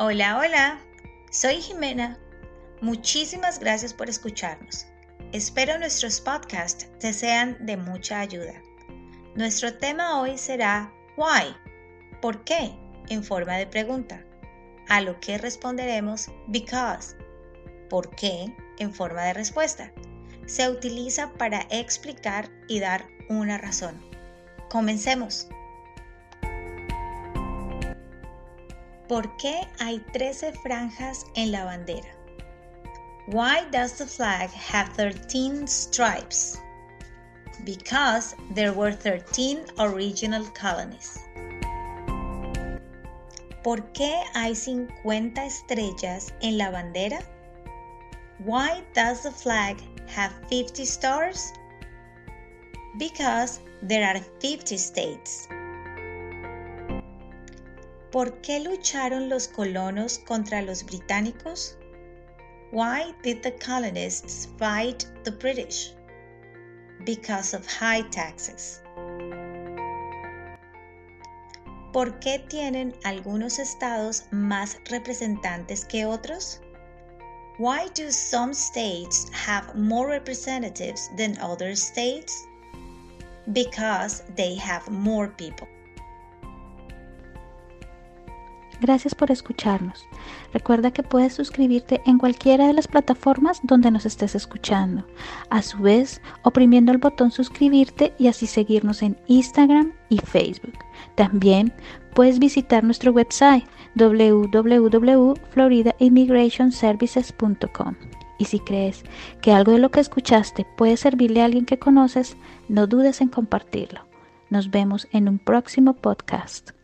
Hola, hola, soy Jimena. Muchísimas gracias por escucharnos. Espero nuestros podcasts te sean de mucha ayuda. Nuestro tema hoy será Why? ¿Por qué? en forma de pregunta, a lo que responderemos Because. ¿Por qué? en forma de respuesta. Se utiliza para explicar y dar una razón. Comencemos. ¿Por qué hay 13 franjas en la bandera? Why does the flag have 13 stripes? Because there were 13 original colonies. ¿Por qué hay 50 estrellas en la bandera? Why does the flag have 50 stars? Because there are 50 states. ¿Por qué lucharon los colonos contra los británicos? Why did the colonists fight the British? Because of high taxes. ¿Por qué tienen algunos estados más representantes que otros? Why do some states have more representatives than other states? Because they have more people. Gracias por escucharnos. Recuerda que puedes suscribirte en cualquiera de las plataformas donde nos estés escuchando. A su vez, oprimiendo el botón suscribirte y así seguirnos en Instagram y Facebook. También puedes visitar nuestro website www.floridaimmigration.services.com. Y si crees que algo de lo que escuchaste puede servirle a alguien que conoces, no dudes en compartirlo. Nos vemos en un próximo podcast.